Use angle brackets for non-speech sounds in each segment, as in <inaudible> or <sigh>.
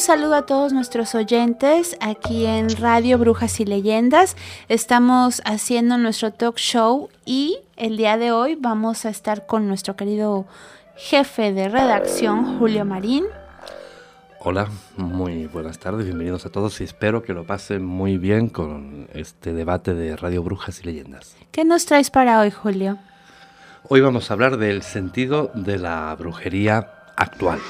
Un saludo a todos nuestros oyentes aquí en Radio Brujas y Leyendas. Estamos haciendo nuestro talk show y el día de hoy vamos a estar con nuestro querido jefe de redacción, Julio Marín. Hola, muy buenas tardes, bienvenidos a todos y espero que lo pasen muy bien con este debate de Radio Brujas y Leyendas. ¿Qué nos traes para hoy, Julio? Hoy vamos a hablar del sentido de la brujería actual.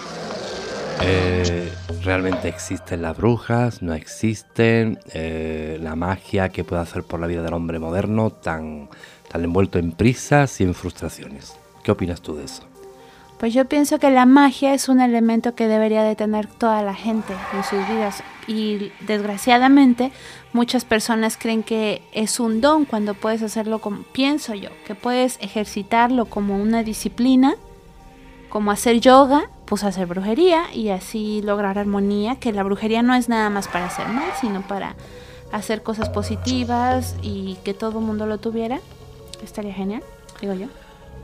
Eh, ¿Realmente existen las brujas? ¿No existen? Eh, ¿La magia que puede hacer por la vida del hombre moderno tan, tan envuelto en prisas y en frustraciones? ¿Qué opinas tú de eso? Pues yo pienso que la magia es un elemento que debería de tener toda la gente en sus vidas y desgraciadamente muchas personas creen que es un don cuando puedes hacerlo como pienso yo, que puedes ejercitarlo como una disciplina, como hacer yoga pues hacer brujería y así lograr armonía, que la brujería no es nada más para hacer mal, sino para hacer cosas positivas y que todo el mundo lo tuviera. Estaría genial, digo yo.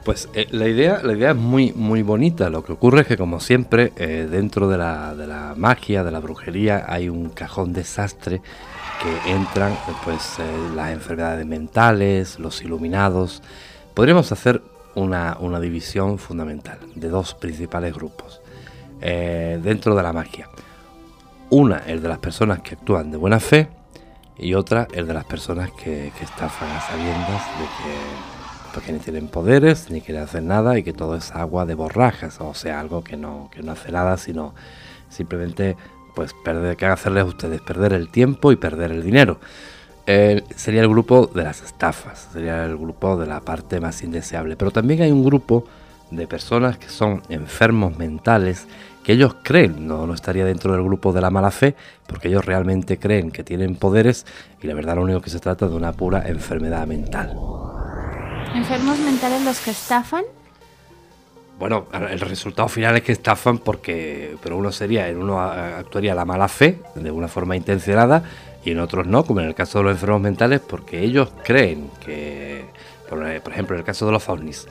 Pues eh, la, idea, la idea es muy, muy bonita. Lo que ocurre es que, como siempre, eh, dentro de la, de la, magia, de la brujería, hay un cajón desastre que entran pues, eh, las enfermedades mentales, los iluminados. Podríamos hacer una, división fundamental de dos principales grupos eh, dentro de la magia. Una, el de las personas que actúan de buena fe y otra, el de las personas que, estafan a sabiendas de que, porque ni tienen poderes ni quieren hacer nada y que todo es agua de borrajas, o sea, algo que no, que no hace nada, sino simplemente pues perder, que hacerles a ustedes perder el tiempo y perder el dinero sería el grupo de las estafas, sería el grupo de la parte más indeseable. Pero también hay un grupo de personas que son enfermos mentales, que ellos creen, no, no estaría dentro del grupo de la mala fe, porque ellos realmente creen que tienen poderes y la verdad lo único que se trata de una pura enfermedad mental. ¿Enfermos mentales los que estafan? Bueno, el resultado final es que estafan porque, pero uno sería, en uno actuaría la mala fe de una forma intencionada y en otros no, como en el caso de los enfermos mentales, porque ellos creen que, por, ejemplo, en el caso de los ovnis,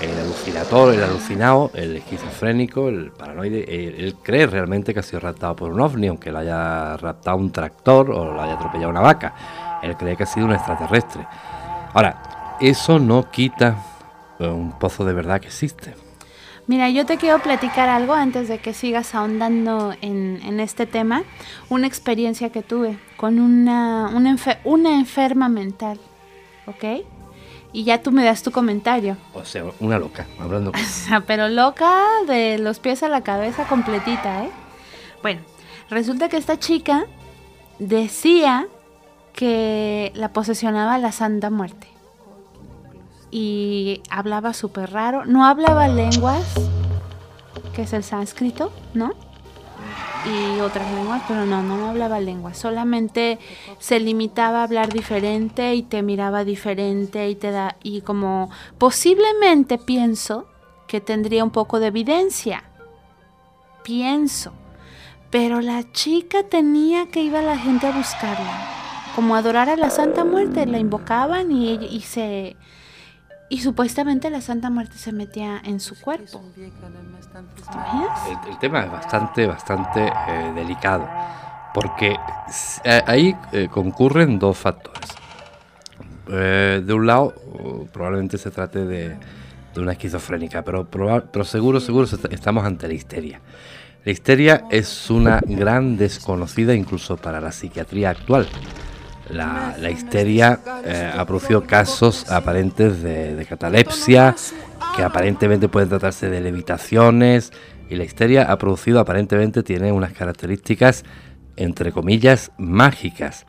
el alucinador, el alucinado, el esquizofrénico, el paranoide, él, cree realmente que ha sido raptado por un ovni, aunque lo haya raptado un tractor o lo haya atropellado una vaca. Él cree que ha sido un extraterrestre. Ahora, eso no quita un pozo de verdad que existe. Mira, yo te quiero platicar algo antes de que sigas ahondando en, este tema. Una experiencia que tuve con una, una, enferma mental, ¿ok? Y ya tú me das tu comentario. O sea, una loca, hablando. <laughs> Pero loca de los pies a la cabeza completita, ¿eh? Bueno, resulta que esta chica decía que la posesionaba la Santa Muerte y hablaba súper raro. No hablaba lenguas, que es el sánscrito, ¿no? Y otras lenguas, pero no, no hablaba lenguas. Solamente se limitaba a hablar diferente y te miraba diferente y te da. Y como posiblemente pienso que tendría un poco de evidencia. Pienso. Pero la chica tenía que ir a la gente a buscarla. Como adorar a la Santa Muerte. La invocaban y, y se y supuestamente la Santa Muerte se metía en su cuerpo. El, tema es bastante, bastante eh, delicado, porque eh, ahí eh, concurren dos factores. de un lado, probablemente se trate de, de una esquizofrénica, pero, pero seguro, seguro estamos ante la histeria. La histeria es una gran desconocida incluso para la psiquiatría actual. La, histeria eh, ha producido casos aparentes de, catalepsia, que aparentemente pueden tratarse de levitaciones, y la histeria ha producido aparentemente, tiene unas características, entre comillas, mágicas.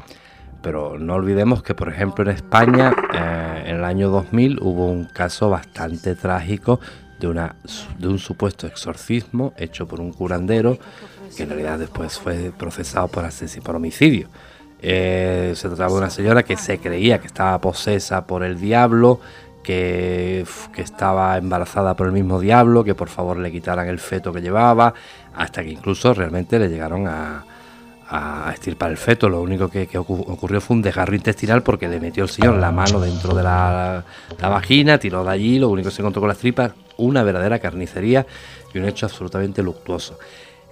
Pero no olvidemos que, por ejemplo, en España, eh, en el año 2000 hubo un caso bastante trágico de, una, de un supuesto exorcismo hecho por un curandero, que en realidad después fue procesado por, por homicidio. Eh, se trataba de una señora que se creía que estaba posesa por el diablo, que, estaba embarazada por el mismo diablo, que por favor le quitaran el feto que llevaba, hasta que incluso realmente le llegaron a, a estirpar el feto. Lo único que, ocurrió fue un desgarro intestinal porque le metió el señor la mano dentro de la, la, vagina, tiró de allí, lo único que se encontró con las tripas, una verdadera carnicería y un hecho absolutamente luctuoso.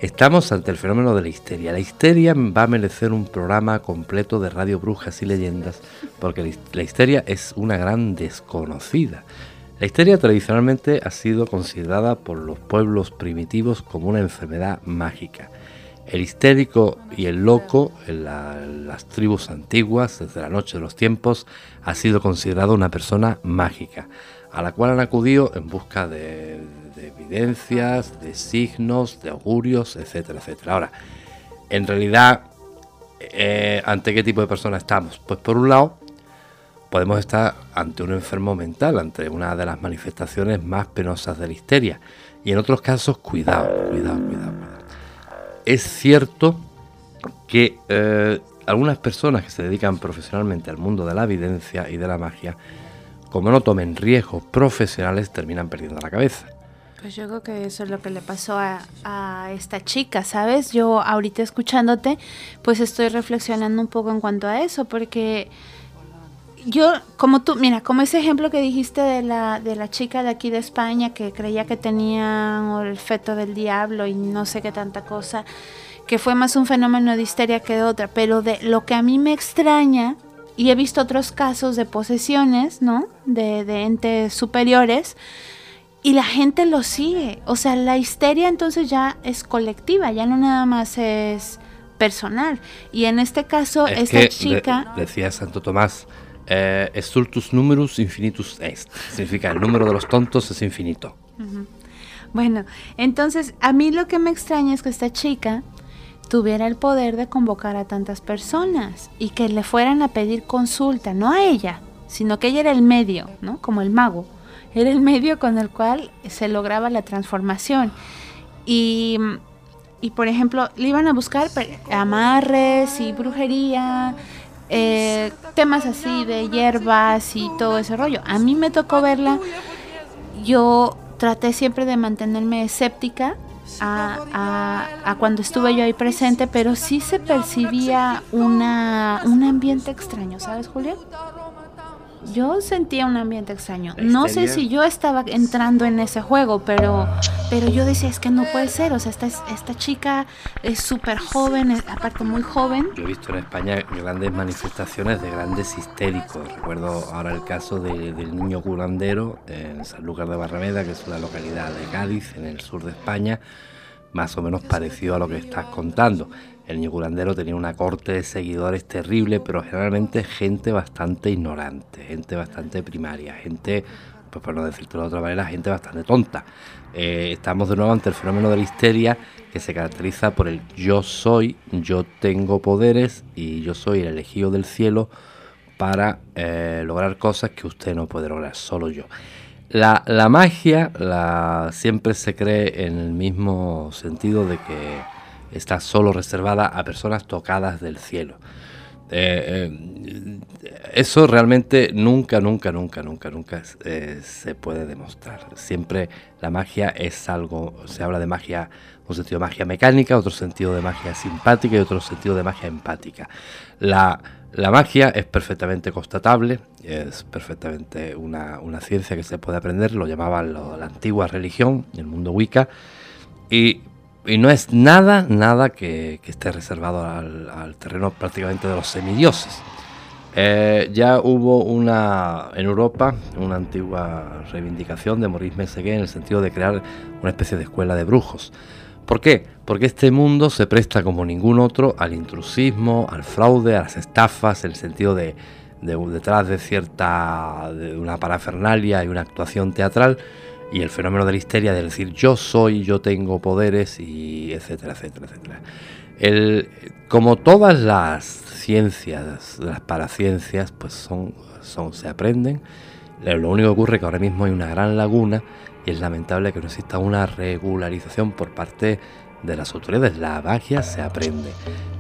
Estamos ante el fenómeno de la histeria. La histeria va a merecer un programa completo de radio brujas y leyendas, porque la histeria es una gran desconocida. La histeria tradicionalmente ha sido considerada por los pueblos primitivos como una enfermedad mágica. El histérico y el loco en las tribus antiguas, desde la noche de los tiempos, ha sido considerado una persona mágica, a la cual han acudido en busca de, evidencias, de signos, de augurios, etcétera, etcétera. Ahora, en realidad, eh, ¿ante qué tipo de persona estamos? Pues por un lado, podemos estar ante un enfermo mental, ante una de las manifestaciones más penosas de la histeria. Y en otros casos, cuidado, cuidado, cuidado es cierto que eh, algunas personas que se dedican profesionalmente al mundo de la evidencia y de la magia, como no tomen riesgos profesionales, terminan perdiendo la cabeza. Pues yo creo que eso es lo que le pasó a, a, esta chica, ¿sabes? Yo ahorita escuchándote, pues estoy reflexionando un poco en cuanto a eso, porque yo, como tú, mira, como ese ejemplo que dijiste de la, de la chica de aquí de España que creía que tenía el feto del diablo y no sé qué tanta cosa, que fue más un fenómeno de histeria que de otra, pero de lo que a mí me extraña, y he visto otros casos de posesiones, ¿no? De, de entes superiores, y la gente lo sigue. O sea, la histeria entonces ya es colectiva, ya no nada más es personal. Y en este caso, esta chica... decía Santo Tomás, eh, Estultus numerus infinitus est. Significa el número de los tontos es infinito. Bueno, entonces a mí lo que me extraña es que esta chica tuviera el poder de convocar a tantas personas y que le fueran a pedir consulta, no a ella, sino que ella era el medio, ¿no? Como el mago. Era el medio con el cual se lograba la transformación. Y, y por ejemplo, le iban a buscar amarres y brujería eh, temas así de hierbas y todo ese rollo. A mí me tocó verla, yo traté siempre de mantenerme escéptica a, a, cuando estuve yo ahí presente, pero sí se percibía una, un ambiente extraño, ¿sabes, Julia? Yo sentía un ambiente extraño. No sé si yo estaba entrando en ese juego, pero, pero yo decía, es que no puede ser. O sea, esta, esta chica es súper joven, aparte muy joven. Yo he visto en España grandes manifestaciones de grandes histéricos. Recuerdo ahora el caso del niño curandero en San Lucas de Barrameda, que es una localidad de Cádiz, en el sur de España, más o menos parecido a lo que estás contando. El niño curandero tenía una corte de seguidores terrible, pero generalmente gente bastante ignorante, gente bastante primaria, gente, pues por no decirlo de otra manera, gente bastante tonta. Eh, estamos de nuevo ante el fenómeno de la histeria que se caracteriza por el yo soy, yo tengo poderes y yo soy el elegido del cielo para eh, lograr cosas que usted no puede lograr, solo yo. La, la magia la, siempre se cree en el mismo sentido de que está solo reservada a personas tocadas del cielo. Eh, eh, eso realmente nunca, nunca, nunca, nunca, nunca eh, se puede demostrar. Siempre la magia es algo, se habla de magia, un sentido de magia mecánica, otro sentido de magia simpática y otro sentido de magia empática. La, magia es perfectamente constatable, es perfectamente una, ciencia que se puede aprender, lo llamaban la antigua religión, el mundo Wicca, y y no es nada, nada que, esté reservado al, terreno prácticamente de los semidioses. Eh, ya hubo una en Europa una antigua reivindicación de Maurice Messeguet en el sentido de crear una especie de escuela de brujos. ¿Por qué? Porque este mundo se presta como ningún otro al intrusismo, al fraude, a las estafas, en el sentido de, detrás de cierta de una parafernalia y una actuación teatral y el fenómeno de la histeria de decir yo soy, yo tengo poderes y etcétera, etcétera, etcétera. El, como todas las ciencias, las paraciencias, pues son, son, se aprenden. Lo único que ocurre es que ahora mismo hay una gran laguna y es lamentable que no exista una regularización por parte de las autoridades. La magia se aprende.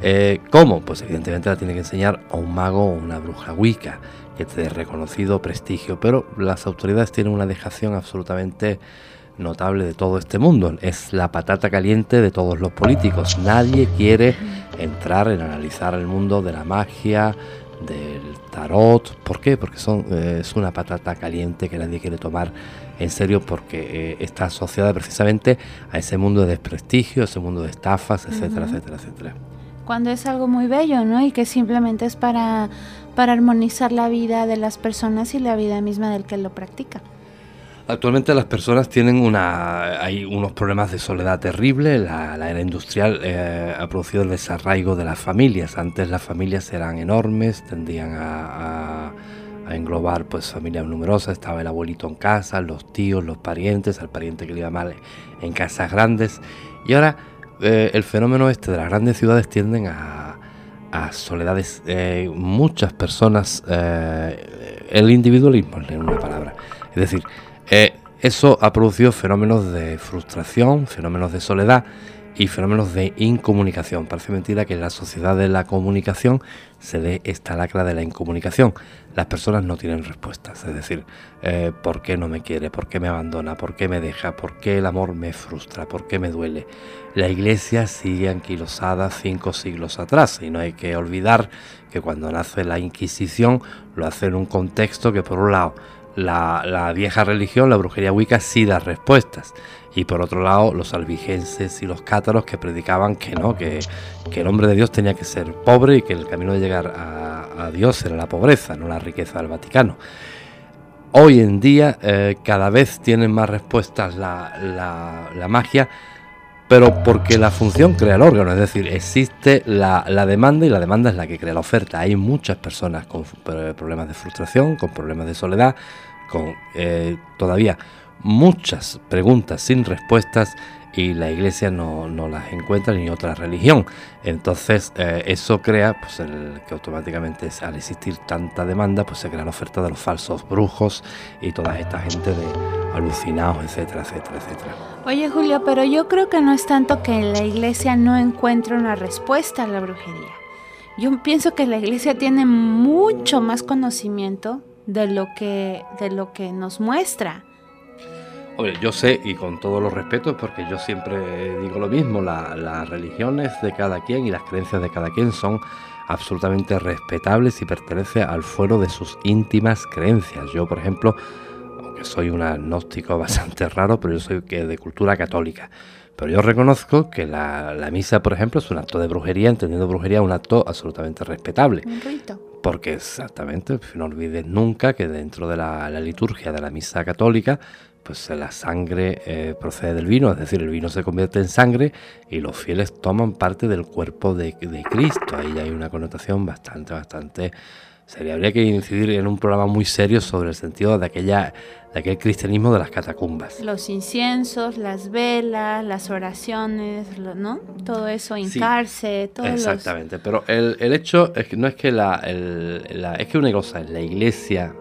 Eh, ¿Cómo? Pues evidentemente la tiene que enseñar a un mago o una bruja wicca de reconocido prestigio, pero las autoridades tienen una dejación absolutamente notable de todo este mundo. Es la patata caliente de todos los políticos. Nadie quiere entrar en analizar el mundo de la magia, del tarot. ¿Por qué? Porque son, eh, es una patata caliente que nadie quiere tomar en serio porque está asociada precisamente a ese mundo de desprestigio, ese mundo de estafas, etcétera, etcétera, etcétera. Cuando es algo muy bello, ¿no? Y que simplemente es para, para armonizar la vida de las personas y la vida misma del que lo practica. Actualmente las personas tienen una, hay unos problemas de soledad terrible. La, era industrial eh, ha producido el desarraigo de las familias. Antes las familias eran enormes, tendían a, englobar pues familias numerosas. Estaba el abuelito en casa, los tíos, los parientes, al pariente que le iba mal en casas grandes. Y ahora eh, el fenómeno este de las grandes ciudades tienden a, a soledades. Eh, muchas personas, el individualismo en una palabra. Es decir, eh, eso ha producido fenómenos de frustración, fenómenos de soledad y fenómenos de incomunicación. Parece mentira que la sociedad de la comunicación se dé esta lacra de la incomunicación. Las personas no tienen respuestas, es decir, eh, ¿por qué no me quiere? ¿Por qué me abandona? ¿Por qué me deja? ¿Por qué el amor me frustra? ¿Por qué me duele? La iglesia sigue anquilosada cinco siglos atrás y no hay que olvidar que cuando nace la Inquisición lo hace en un contexto que por un lado la, vieja religión, la brujería wicca, sí da respuestas. Y por otro lado, los albigenses y los cátaros que predicaban que no, que, el hombre de Dios tenía que ser pobre y que el camino de llegar a, Dios era la pobreza, no la riqueza del Vaticano. Hoy en día eh, cada vez tienen más respuestas la, magia, pero porque la función crea el órgano, es decir, existe la, la, demanda y la demanda es la que crea la oferta. Hay muchas personas con problemas de frustración, con problemas de soledad, con eh, todavía muchas preguntas sin respuestas y la iglesia no, las encuentra ni otra religión. Entonces eh, eso crea pues, que automáticamente al existir tanta demanda pues se crea la oferta de los falsos brujos y toda esta gente de alucinados, etcétera, etcétera, etcétera. Oye Julio, pero yo creo que no es tanto que la iglesia no encuentre una respuesta a la brujería. Yo pienso que la iglesia tiene mucho más conocimiento de lo que, de lo que nos muestra. Hombre, yo sé, y con todos los respetos, porque yo siempre digo lo mismo, las religiones de cada quien y las creencias de cada quien son absolutamente respetables y pertenecen al fuero de sus íntimas creencias. Yo, por ejemplo, aunque soy un agnóstico <laughs> bastante raro, pero yo soy de cultura católica. Pero yo reconozco que la, la, misa, por ejemplo, es un acto de brujería, entendiendo brujería un acto absolutamente respetable. Un rito. Porque exactamente, no olvides nunca que dentro de la, liturgia de la misa católica, pues la sangre eh, procede del vino, es decir, el vino se convierte en sangre y los fieles toman parte del cuerpo de, de Cristo. Ahí hay una connotación bastante, bastante sería. Habría que incidir en un programa muy serio sobre el sentido de aquella de aquel cristianismo de las catacumbas. Los inciensos, las velas, las oraciones, ¿no? Todo eso, hincarse, todo Exactamente, pero el, el, hecho es que no es que la, es que una cosa es la iglesia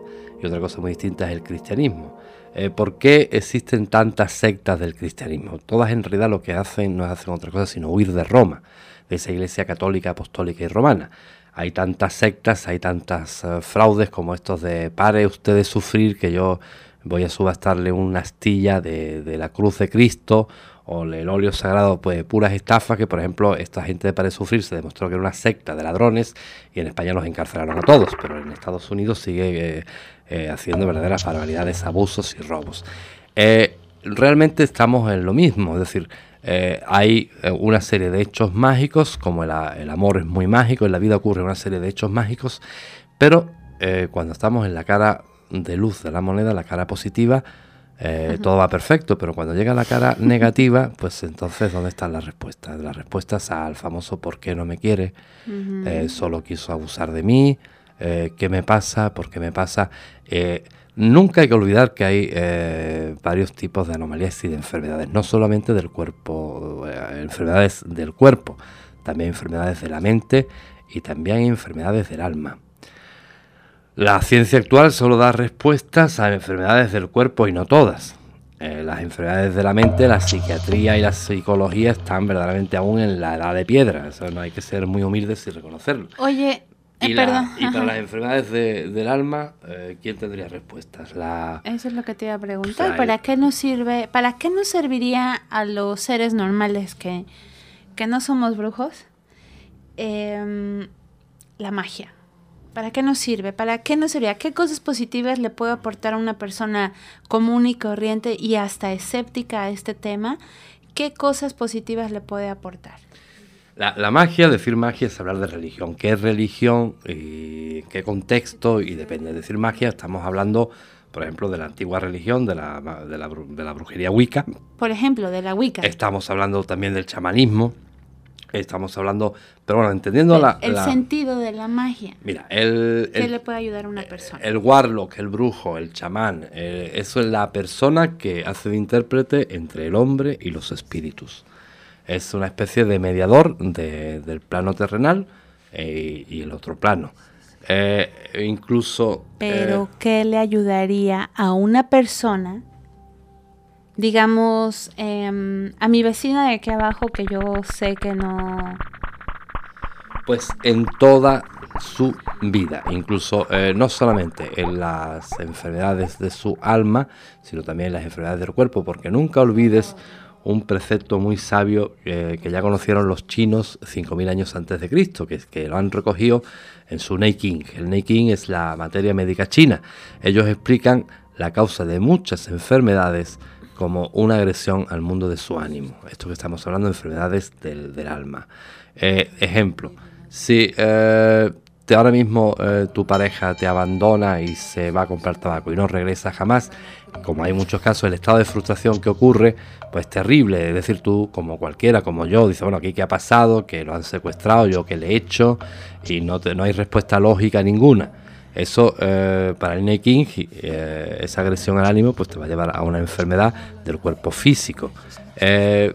y otra cosa muy distinta es el cristianismo. Eh, ¿Por qué existen tantas sectas del cristianismo? Todas en realidad lo que hacen no hacen otra cosa sino huir de Roma, de esa iglesia católica, apostólica y romana hay tantas sectas, hay tantas eh, fraudes como estos de pare usted de sufrir que yo voy a subastarle una astilla de, la cruz de Cristo o el óleo sagrado, pues puras estafas que, por ejemplo, esta gente de Pare Sufrir se demostró que era una secta de ladrones y en España los encarcelaron a todos, pero en Estados Unidos sigue eh, eh, haciendo verdaderas barbaridades, abusos y robos. Eh, realmente estamos en lo mismo, es decir, hay una serie de hechos mágicos, como el, el, amor es muy mágico, en la vida ocurre una serie de hechos mágicos, pero cuando estamos en la cara de luz de la moneda, la cara positiva, eh, todo va perfecto, pero cuando llega la cara <laughs> negativa, pues entonces, ¿dónde están las respuestas? Las respuestas al famoso ¿por qué no me quiere? Eh, solo quiso abusar de mí, eh, ¿qué me pasa? ¿Por qué me pasa? nunca hay que olvidar que hay varios tipos de anomalías y de enfermedades, no solamente del cuerpo, enfermedades del cuerpo, también enfermedades de la mente y también enfermedades del alma. La ciencia actual solo da respuestas a enfermedades del cuerpo y no todas. Eh, las enfermedades de la mente, la psiquiatría y la psicología están verdaderamente aún en la edad de piedra. Eso no hay que ser muy humildes y reconocerlo. Oye, y, eh, y para las enfermedades del alma, eh, ¿quién tendría respuestas? La, Eso es lo que te iba a preguntar. ¿Para qué nos sirve, para qué nos serviría a los seres normales que, que no somos brujos em, la magia? ¿Para qué nos sirve? ¿Para qué nos sería? ¿Qué cosas positivas le puede aportar a una persona común y corriente y hasta escéptica a este tema? ¿Qué cosas positivas le puede aportar? La, magia, decir magia es hablar de religión. ¿Qué es religión? Y ¿Qué contexto? Y depende de decir magia, estamos hablando, por ejemplo, de la antigua religión, de la, de la, de la brujería wicca. Por ejemplo, de la wicca. Estamos hablando también del chamanismo. Estamos hablando, pero bueno, entendiendo la, el sentido de la magia. Mira, el, ¿Qué le puede ayudar a una persona? El warlock, el brujo, el chamán, eh, eso es la persona que hace de intérprete entre el hombre y los espíritus. Es una especie de mediador del plano terrenal eh, y el otro plano. Eh, incluso. Pero, ¿qué le ayudaría a una persona digamos, em, a mi vecina de aquí abajo que yo sé que no... Pues en toda su vida, incluso eh, no solamente en las enfermedades de su alma, sino también en las enfermedades del cuerpo, porque nunca olvides un precepto muy sabio eh, que ya conocieron los chinos 5.000 años antes de Cristo, que, que lo han recogido en su King. El King es la materia médica china. Ellos explican la causa de muchas enfermedades como una agresión al mundo de su ánimo. Esto que estamos hablando de enfermedades del, alma. Eh, ejemplo, si eh, ahora mismo eh, tu pareja te abandona y se va a comprar tabaco y no regresa jamás, como hay muchos casos, el estado de frustración que ocurre, pues terrible. Es decir, tú, como cualquiera, como yo, dices, bueno, aquí qué ha pasado, que lo han secuestrado, yo qué le he hecho, y no, no hay respuesta lógica ninguna. Eso eh, para el Neking, eh, esa agresión al ánimo, pues te va a llevar a una enfermedad del cuerpo físico. Eh,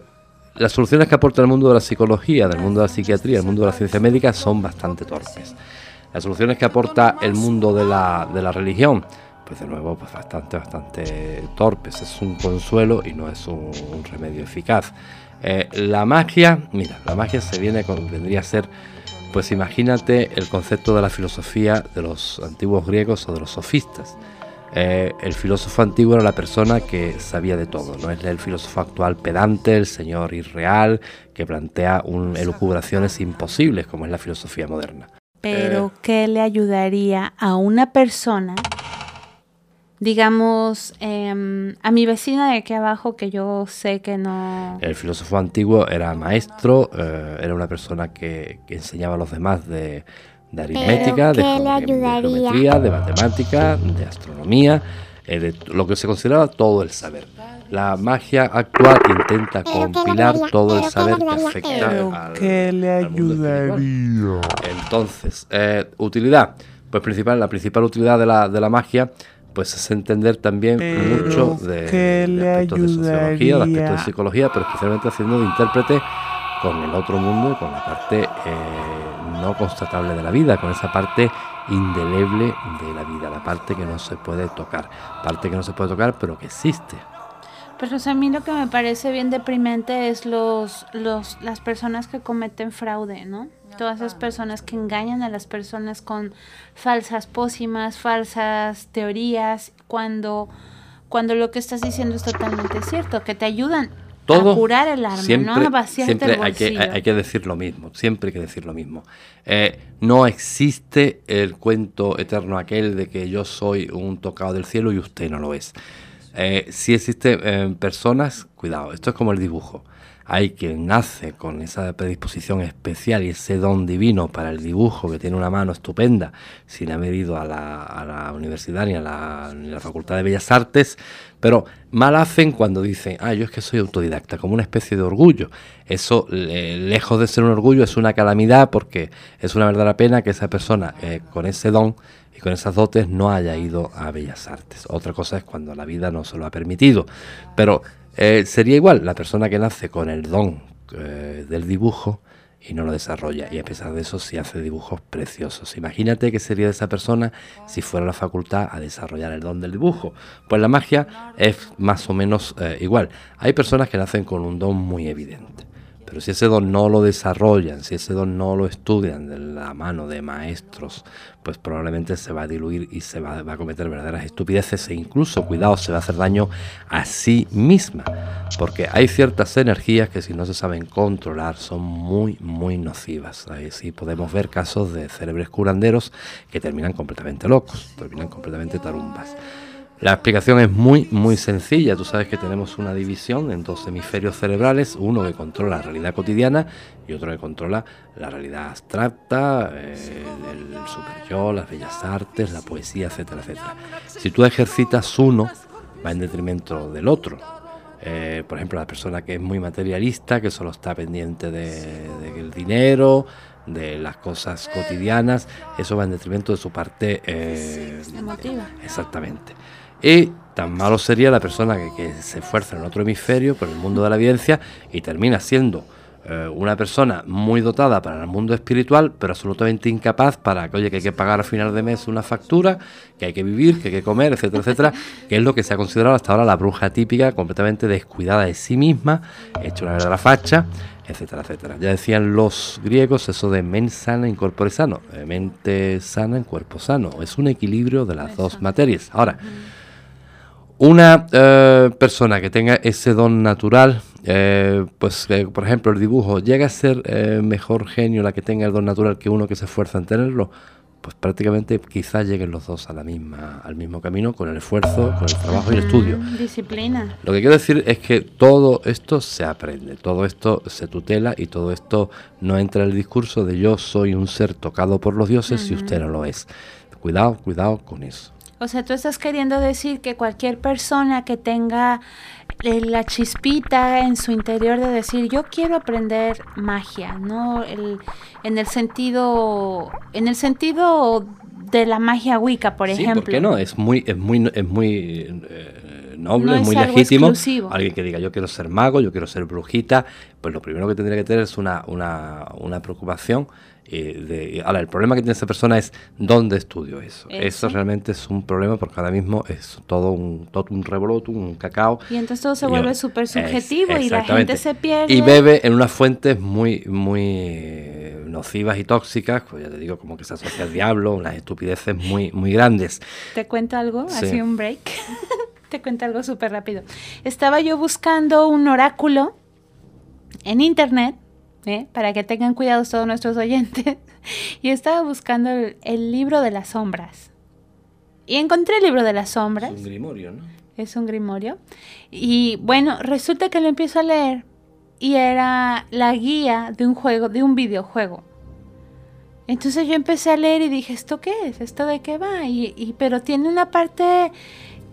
las soluciones que aporta el mundo de la psicología, del mundo de la psiquiatría, el mundo de la ciencia médica son bastante torpes. Las soluciones que aporta el mundo de la, de la religión, pues de nuevo, pues bastante, bastante torpes. Es un consuelo y no es un, remedio eficaz. la magia, mira, la magia se viene vendría a ser pues imagínate el concepto de la filosofía de los antiguos griegos o de los sofistas. Eh, el filósofo antiguo era la persona que sabía de todo, no es el filósofo actual pedante, el señor irreal, que plantea elucubraciones imposibles como es la filosofía moderna. Pero, eh, ¿qué le ayudaría a una persona digamos, em, a mi vecina de aquí abajo que yo sé que no... El filósofo antiguo era maestro, eh, era una persona que, enseñaba a los demás de, aritmética, de, geometría, de matemática, de astronomía, eh, de lo que se consideraba todo el saber. La magia actual intenta compilar todo el saber que afecta al, ¿qué le ayudaría? Entonces, eh, utilidad. Pues principal, la principal utilidad de la, de la magia pues es entender también mucho de, aspectos de sociología, de aspectos de psicología, pero especialmente haciendo de intérprete con el otro mundo y con la parte eh, no constatable de la vida, con esa parte indeleble de la vida, la parte que no se puede tocar, parte que no se puede tocar pero que existe. Pero a mí lo que me parece bien deprimente es los, los, las personas que cometen fraude, ¿no? Todas esas personas que engañan a las personas con falsas pócimas, falsas teorías, cuando, cuando lo que estás diciendo es totalmente cierto, que te ayudan a curar el alma, siempre, ¿no? A siempre Hay que, hay, que decir lo mismo, siempre hay que decir lo mismo. Eh, no existe el cuento eterno aquel de que yo soy un tocado del cielo y usted no lo es. Eh, si existen eh, personas, cuidado, esto es como el dibujo. Hay quien nace con esa predisposición especial y ese don divino para el dibujo, que tiene una mano estupenda, sin haber ido a la, universidad ni a la, Facultad de Bellas Artes, pero mal hacen cuando dicen, ah, yo es que soy autodidacta, como una especie de orgullo. Eso, lejos de ser un orgullo, es una calamidad porque es una verdadera pena que esa persona eh, con ese don y con esas dotes no haya ido a Bellas Artes. Otra cosa es cuando la vida no se lo ha permitido. Pero eh, sería igual la persona que nace con el don eh, del dibujo y no lo desarrolla. Y a pesar de eso sí hace dibujos preciosos. Imagínate qué sería de esa persona si fuera la facultad a desarrollar el don del dibujo. Pues la magia es más o menos eh, igual. Hay personas que nacen con un don muy evidente Pero si ese don no lo desarrollan, si ese don no lo estudian de la mano de maestros, pues probablemente se va a diluir y se va, a cometer verdaderas estupideces e incluso, cuidado, se va a hacer daño a sí misma. Porque hay ciertas energías que si no se saben controlar son muy, muy nocivas. Ahí sí podemos ver casos de cerebros curanderos que terminan completamente locos, terminan completamente tarumbas. La explicación es muy, muy sencilla. Tú sabes que tenemos una división en dos hemisferios cerebrales, uno que controla la realidad cotidiana y otro que controla la realidad abstracta, eh, el super yo, las bellas artes, la poesía, etcétera, etcétera. Si tú ejercitas uno, va en detrimento del otro. Eh, por ejemplo, la persona que es muy materialista, que solo está pendiente del dinero, de las cosas cotidianas, eso va en detrimento de su parte eh, emotiva. Exactamente. Y tan malo sería la persona que, se esfuerza en otro hemisferio por el mundo de la evidencia y termina siendo eh, una persona muy dotada para el mundo espiritual, pero absolutamente incapaz para que, oye, que hay que pagar a final de mes una factura, que hay que vivir, que hay que comer, etcétera, etcétera, <laughs> que es lo que se ha considerado hasta ahora la bruja típica, completamente descuidada de sí misma, hecha una verdadera facha, etcétera, etcétera. Ya decían los griegos eso de mente sana en cuerpo sano, mente sana en cuerpo sano, es un equilibrio de las dos materias. Ahora, una eh, persona que tenga ese don natural, eh, pues por ejemplo el dibujo, llega a ser eh, mejor genio la que tenga el don natural que uno que se esfuerza en tenerlo, pues prácticamente quizás lleguen los dos a la misma, al mismo camino con el esfuerzo, con el trabajo y el estudio. Disciplina. Lo que quiero decir es que todo esto se aprende, todo esto se tutela y todo esto no entra en el discurso de yo soy un ser tocado por los dioses si usted no lo es. Cuidado, cuidado con eso. O sea, tú estás queriendo decir que cualquier persona que tenga eh, la chispita en su interior de decir yo quiero aprender magia, ¿no? El, en el sentido, en el sentido de la magia Wicca, por sí, ejemplo. ¿por qué no? Es muy, es muy, es muy eh, noble, es muy legítimo. Alguien que diga yo quiero ser mago, yo quiero ser brujita, pues lo primero que tendría que tener es una, una, una preocupación de, ahora, el problema que tiene esa persona es dónde estudio eso. Eso, realmente es un problema porque ahora mismo es todo un, todo un revoloto, un cacao. Y entonces todo se vuelve súper subjetivo y la gente se pierde. Y bebe en unas fuentes muy, muy nocivas y tóxicas, pues ya te digo, como que se asocia al diablo, unas estupideces muy, muy grandes. ¿Te cuento algo? Así un break. <laughs> te cuento algo súper rápido. Estaba yo buscando un oráculo en internet ¿eh? para que tengan cuidado todos nuestros oyentes. <laughs> y estaba buscando el, libro de las sombras. Y encontré el libro de las sombras. Es un grimorio, ¿no? Es un grimorio. Y bueno, resulta que lo empiezo a leer y era la guía de un juego, de un videojuego. Entonces yo empecé a leer y dije, ¿esto qué es? ¿Esto de qué va? y pero tiene una parte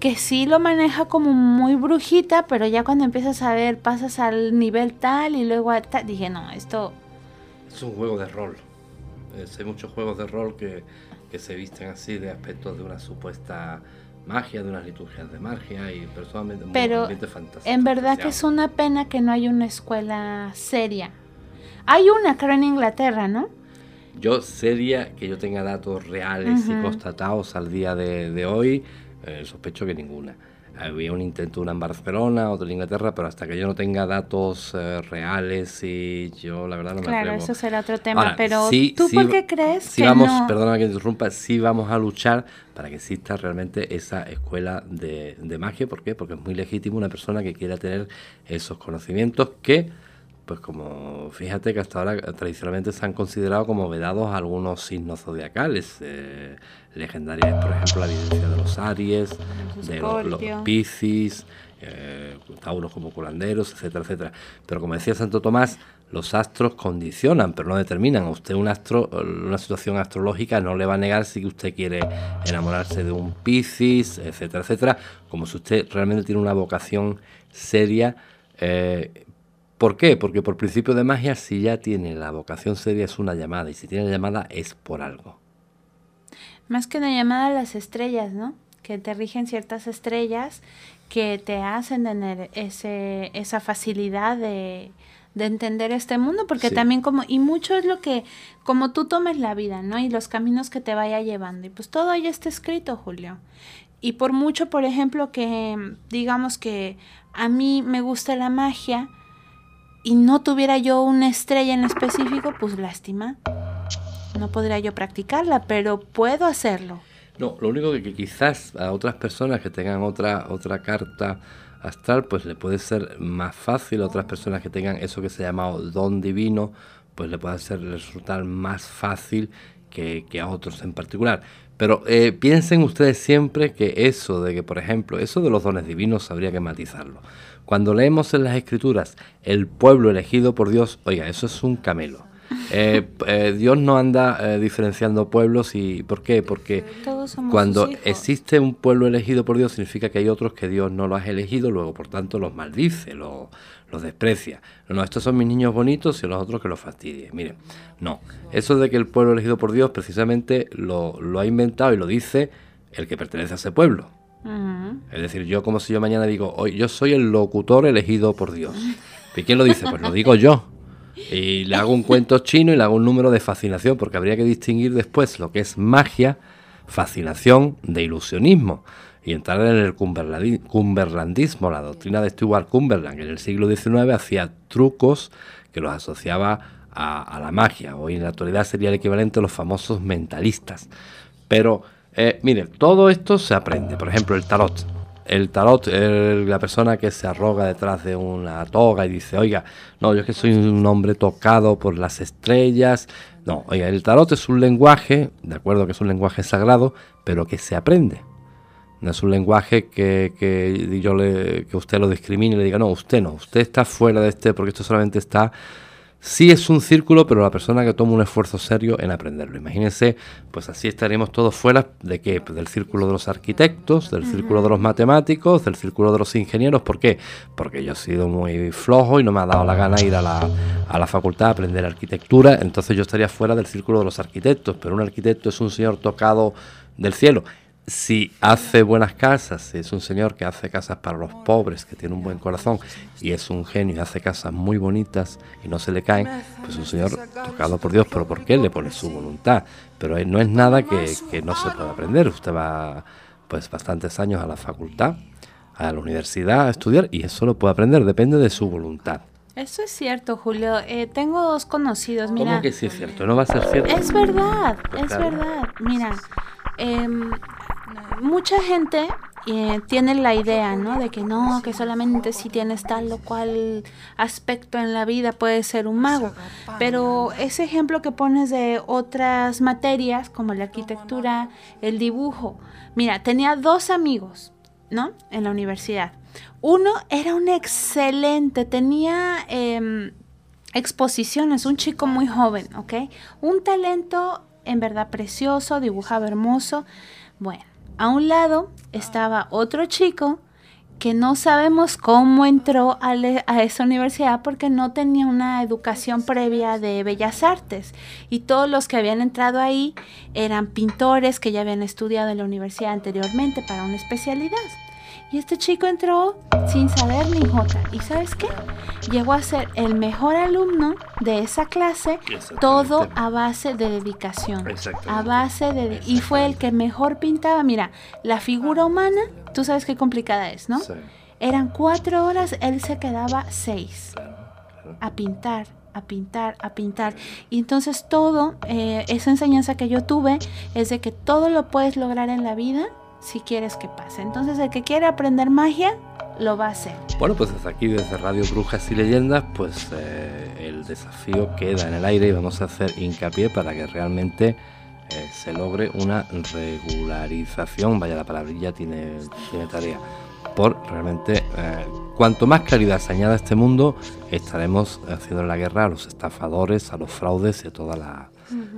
que sí lo maneja como muy brujita, pero ya cuando empiezas a ver, pasas al nivel tal y luego a tal, dije, no, esto... Es un juego de rol. hay muchos juegos de rol que, se visten así de aspectos de una supuesta magia, de unas liturgias de magia y personalmente pero En verdad que es una pena que no hay una escuela seria. Hay una, creo, en Inglaterra, ¿no? Yo seria que yo tenga datos reales y constatados al día de, de hoy, eh, sospecho que ninguna. Había un intento una en Barcelona, otro en Inglaterra, pero hasta que yo no tenga datos eh, reales y yo la verdad no me Claro, eso será otro tema, pero ¿tú por qué crees sí vamos, perdona que interrumpa, sí vamos a luchar para que exista realmente esa escuela de, de magia. ¿Por qué? Porque es muy legítimo una persona que quiera tener esos conocimientos que pues como fíjate que hasta ahora tradicionalmente se han considerado como vedados algunos signos zodiacales eh, legendarios, por ejemplo la evidencia de los Aries, de los, Piscis, eh, Tauros como curanderos, etcétera, etcétera. Pero como decía Santo Tomás, los astros condicionan, pero no determinan. A usted un astro, una situación astrológica no le va a negar si usted quiere enamorarse de un Piscis, etcétera, etcétera. Como si usted realmente tiene una vocación seria eh, ¿Por qué? Porque por principio de magia, si ya tiene la vocación seria, es una llamada. Y si tiene la llamada, es por algo. Más que una llamada a las estrellas, ¿no? Que te rigen ciertas estrellas que te hacen tener ese, esa facilidad de, entender este mundo, porque también como, y mucho es lo que, como tú tomes la vida, ¿no? Y los caminos que te vaya llevando. Y pues todo ya está escrito, Julio. Y por mucho, por ejemplo, que digamos que a mí me gusta la magia, y no tuviera yo una estrella en específico, pues lástima. No podría yo practicarla, pero puedo hacerlo. No, lo único que, quizás a otras personas que tengan otra, otra carta astral, pues le puede ser más fácil, a otras personas que tengan eso que se llama don divino, pues le puede ser resultar más fácil que, a otros en particular. Pero eh, piensen ustedes siempre que eso de que, por ejemplo, eso de los dones divinos habría que matizarlo. Cuando leemos en las escrituras el pueblo elegido por Dios, oiga, eso es un camelo. <laughs> Eh, eh, Dios no anda eh, diferenciando pueblos y ¿por qué? Porque cuando existe un pueblo elegido por Dios significa que hay otros que Dios no los ha elegido, luego por tanto los maldice, los, los desprecia. No, estos son mis niños bonitos y los otros que los fastidie. Miren, no, eso de que el pueblo elegido por Dios precisamente lo, lo ha inventado y lo dice el que pertenece a ese pueblo. Es decir, yo como si yo mañana digo, hoy yo soy el locutor elegido por Dios. <laughs> ¿Y quién lo dice? Pues lo digo yo. Y le hago un cuento chino y le hago un número de fascinación, porque habría que distinguir después lo que es magia, fascinación de ilusionismo. Y entrar en el cumberlandismo, la doctrina de Stuart Cumberland, que en el siglo XIX hacía trucos que los asociaba a, la magia. Hoy en la actualidad sería el equivalente a los famosos mentalistas. Pero, eh, mire, todo esto se aprende. Por ejemplo, el tarot el tarot, la persona que se arroga detrás de una toga y dice, oiga, no, yo es que soy un hombre tocado por las estrellas. No, oiga, el tarot es un lenguaje, de acuerdo que es un lenguaje sagrado, pero que se aprende. No es un lenguaje que, que yo le, que usted lo discrimine y le diga, no, usted no, usted está fuera de este, porque esto solamente está Sí es un círculo, pero la persona que toma un esfuerzo serio en aprenderlo. Imagínense, pues así estaríamos todos fuera de qué? Pues del círculo de los arquitectos, del círculo de los matemáticos, del círculo de los ingenieros. ¿Por qué? Porque yo he sido muy flojo y no me ha dado la gana ir a la, a la facultad a aprender arquitectura, entonces yo estaría fuera del círculo de los arquitectos. Pero un arquitecto es un señor tocado del cielo si hace buenas casas, si es un señor que hace casas para los pobres, que tiene un buen corazón y es un genio y hace casas muy bonitas y no se le caen, pues un señor tocado por Dios, pero ¿por qué le pone su voluntad? Pero no es nada que, que no se pueda aprender. Usted va pues bastantes años a la facultad, a la universidad a estudiar y eso lo puede aprender, depende de su voluntad. Eso es cierto, Julio. Eh, tengo dos conocidos. Mira, ¿Cómo que sí es cierto? ¿No va a ser cierto? Es verdad, es verdad. Mira, eh, mucha gente eh, tiene la idea, ¿no? De que no, que solamente si tienes tal o cual aspecto en la vida puedes ser un mago. Pero ese ejemplo que pones de otras materias, como la arquitectura, el dibujo. Mira, tenía dos amigos, ¿no? En la universidad. Uno era un excelente, tenía em, exposiciones, un chico muy joven, ¿ok? Un talento en verdad precioso, dibujaba hermoso. Bueno, a un lado estaba otro chico que no sabemos cómo entró a, esa universidad porque no tenía una educación previa de bellas artes y todos los que habían entrado ahí eran pintores que ya habían estudiado en la universidad anteriormente para una especialidad. Y este chico entró sin saber ni jota. ¿Y sabes qué? Llegó a ser el mejor alumno de esa clase, todo a base de dedicación. A base de... Y fue el que mejor pintaba. Mira, la figura humana, tú sabes qué complicada es, ¿no? Eran cuatro horas, él se quedaba seis. A pintar, a pintar, a pintar. Y entonces todo, eh, esa enseñanza que yo tuve es de que todo lo puedes lograr en la vida si quieres que pase. Entonces el que quiere aprender magia, lo va a hacer. Bueno, pues desde aquí, desde Radio Brujas y Leyendas, pues eh, el desafío queda en el aire y vamos a hacer hincapié para que realmente eh, se logre una regularización. Vaya, la palabrilla tiene, tiene tarea. Por realmente, eh, cuanto más claridad se añada a este mundo, estaremos haciendo la guerra a los estafadores, a los fraudes y a toda la,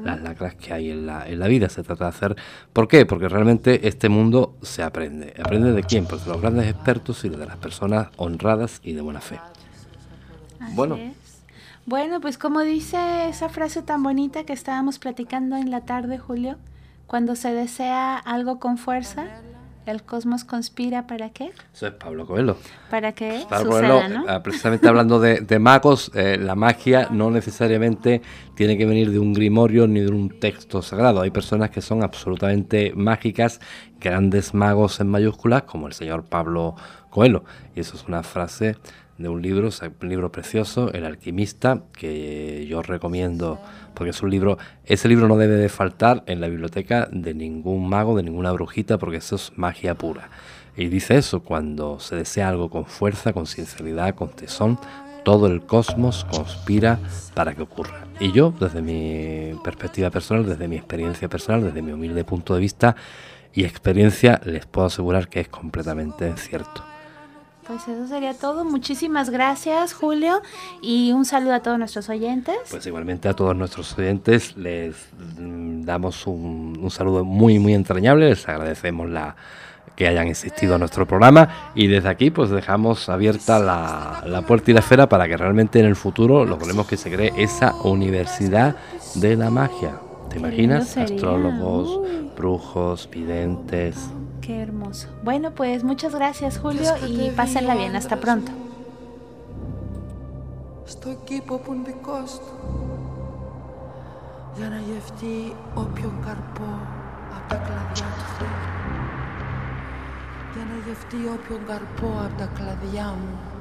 las lacras que hay en la, en la vida. Se trata de hacer. ¿Por qué? Porque realmente este mundo se aprende. ¿Aprende de quién? Pues de los grandes expertos y de las personas honradas y de buena fe. bueno. Bueno, pues como dice esa frase tan bonita que estábamos platicando en la tarde, Julio, cuando se desea algo con fuerza, ¿El cosmos conspira para qué? Eso es Pablo Coelho. ¿Para qué? Pablo Coelho, eh, precisamente hablando de, magos, eh, la magia no necesariamente tiene que venir de un grimorio ni de un texto sagrado. Hay personas que son absolutamente mágicas, grandes magos en mayúsculas, como el señor Pablo Coelho. Y eso es una frase de un libro, un libro precioso, El alquimista, que yo recomiendo porque es un libro, ese libro no debe de faltar en la biblioteca de ningún mago, de ninguna brujita, porque eso es magia pura. Y dice eso, cuando se desea algo con fuerza, con sinceridad, con tesón, todo el cosmos conspira para que ocurra. Y yo, desde mi perspectiva personal, desde mi experiencia personal, desde mi humilde punto de vista y experiencia, les puedo asegurar que es completamente cierto. Pues eso sería todo. Muchísimas gracias, Julio. Y un saludo a todos nuestros oyentes. Pues igualmente a todos nuestros oyentes les mm, damos un, un saludo muy, muy entrañable. Les agradecemos la, que hayan existido a nuestro programa y desde aquí pues dejamos abierta la, la, puerta y la esfera para que realmente en el futuro logremos que se cree esa universidad de la magia. ¿Te imaginas? Astrólogos, brujos, videntes. Qué hermoso. Bueno, pues muchas gracias Julio y pásenla bien. Hasta pronto. για να γευτεί όποιον καρπό από τα κλαδιά μου